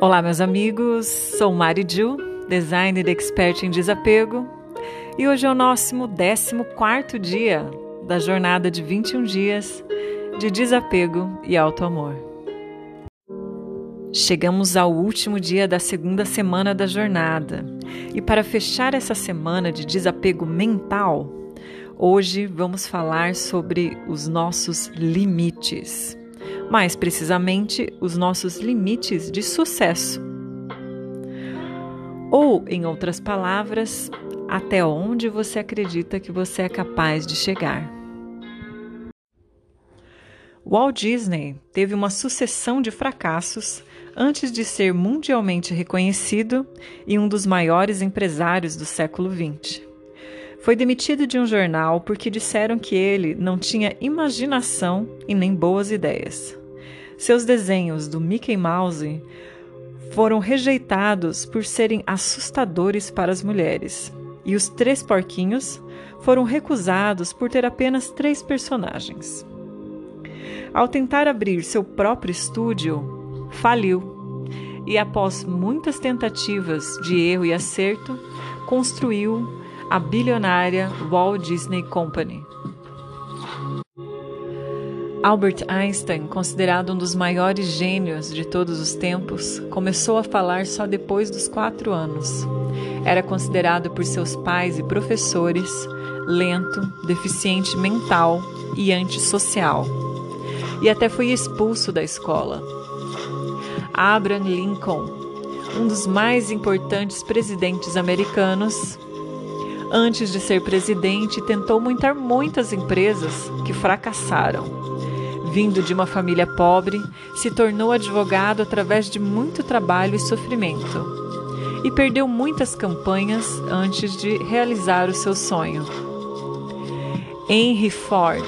Olá, meus amigos. Sou Mari Ju, designer expert em desapego, e hoje é o nosso 14 dia da jornada de 21 dias de desapego e auto-amor. Chegamos ao último dia da segunda semana da jornada, e para fechar essa semana de desapego mental, hoje vamos falar sobre os nossos limites mais precisamente, os nossos limites de sucesso. Ou, em outras palavras, até onde você acredita que você é capaz de chegar. Walt Disney teve uma sucessão de fracassos antes de ser mundialmente reconhecido e um dos maiores empresários do século XX. Foi demitido de um jornal porque disseram que ele não tinha imaginação e nem boas ideias. Seus desenhos do Mickey Mouse foram rejeitados por serem assustadores para as mulheres, e os Três Porquinhos foram recusados por ter apenas três personagens. Ao tentar abrir seu próprio estúdio, faliu e, após muitas tentativas de erro e acerto, construiu a bilionária Walt Disney Company. Albert Einstein, considerado um dos maiores gênios de todos os tempos, começou a falar só depois dos quatro anos. Era considerado por seus pais e professores lento, deficiente mental e antissocial. E até foi expulso da escola. Abraham Lincoln, um dos mais importantes presidentes americanos, Antes de ser presidente, tentou montar muitas empresas que fracassaram. Vindo de uma família pobre, se tornou advogado através de muito trabalho e sofrimento. E perdeu muitas campanhas antes de realizar o seu sonho. Henry Ford,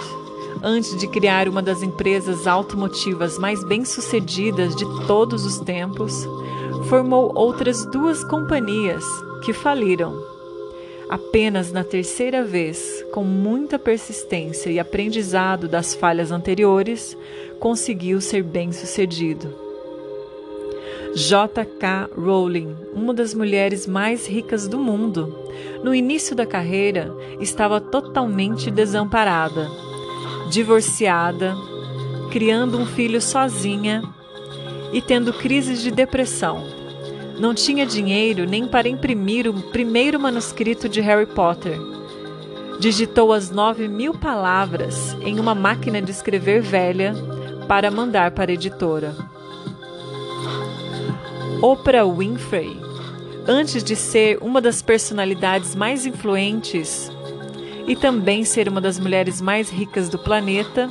antes de criar uma das empresas automotivas mais bem-sucedidas de todos os tempos, formou outras duas companhias que faliram Apenas na terceira vez, com muita persistência e aprendizado das falhas anteriores, conseguiu ser bem-sucedido. J.K. Rowling, uma das mulheres mais ricas do mundo, no início da carreira estava totalmente desamparada, divorciada, criando um filho sozinha e tendo crises de depressão não tinha dinheiro nem para imprimir o primeiro manuscrito de Harry Potter. Digitou as nove mil palavras em uma máquina de escrever velha para mandar para a editora. Oprah Winfrey, antes de ser uma das personalidades mais influentes e também ser uma das mulheres mais ricas do planeta,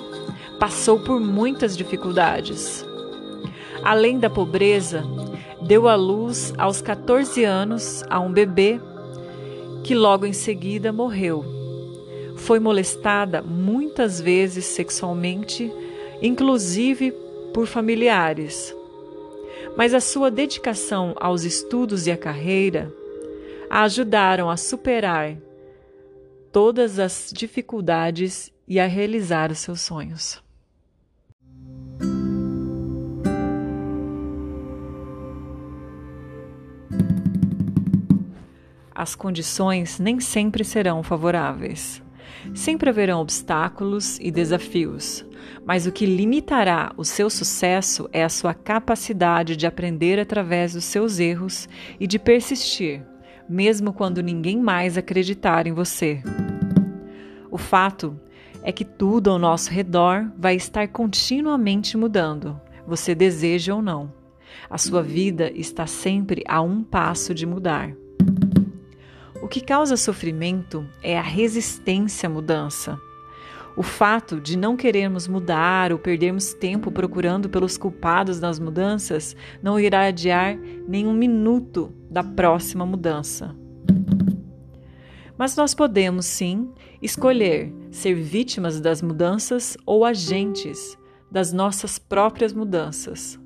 passou por muitas dificuldades. Além da pobreza, deu à luz aos 14 anos a um bebê que logo em seguida morreu. Foi molestada muitas vezes sexualmente, inclusive por familiares. Mas a sua dedicação aos estudos e à carreira a ajudaram a superar todas as dificuldades e a realizar os seus sonhos. As condições nem sempre serão favoráveis. Sempre haverão obstáculos e desafios, mas o que limitará o seu sucesso é a sua capacidade de aprender através dos seus erros e de persistir, mesmo quando ninguém mais acreditar em você. O fato é que tudo ao nosso redor vai estar continuamente mudando, você deseja ou não. A sua vida está sempre a um passo de mudar. O que causa sofrimento é a resistência à mudança. O fato de não querermos mudar ou perdermos tempo procurando pelos culpados das mudanças não irá adiar nem um minuto da próxima mudança. Mas nós podemos sim escolher ser vítimas das mudanças ou agentes das nossas próprias mudanças.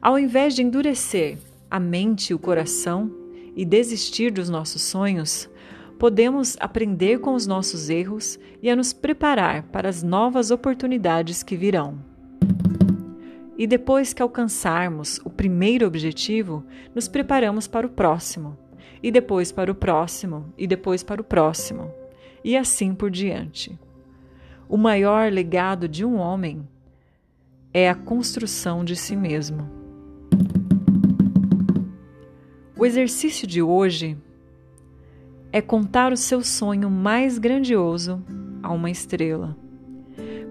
Ao invés de endurecer a mente e o coração, e desistir dos nossos sonhos, podemos aprender com os nossos erros e a nos preparar para as novas oportunidades que virão. E depois que alcançarmos o primeiro objetivo, nos preparamos para o próximo, e depois para o próximo, e depois para o próximo, e assim por diante. O maior legado de um homem é a construção de si mesmo. O exercício de hoje é contar o seu sonho mais grandioso a uma estrela.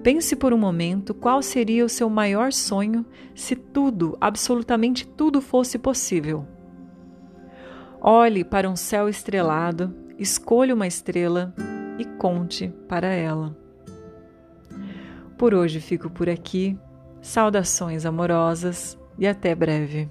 Pense por um momento qual seria o seu maior sonho se tudo, absolutamente tudo fosse possível. Olhe para um céu estrelado, escolha uma estrela e conte para ela. Por hoje fico por aqui. Saudações amorosas e até breve.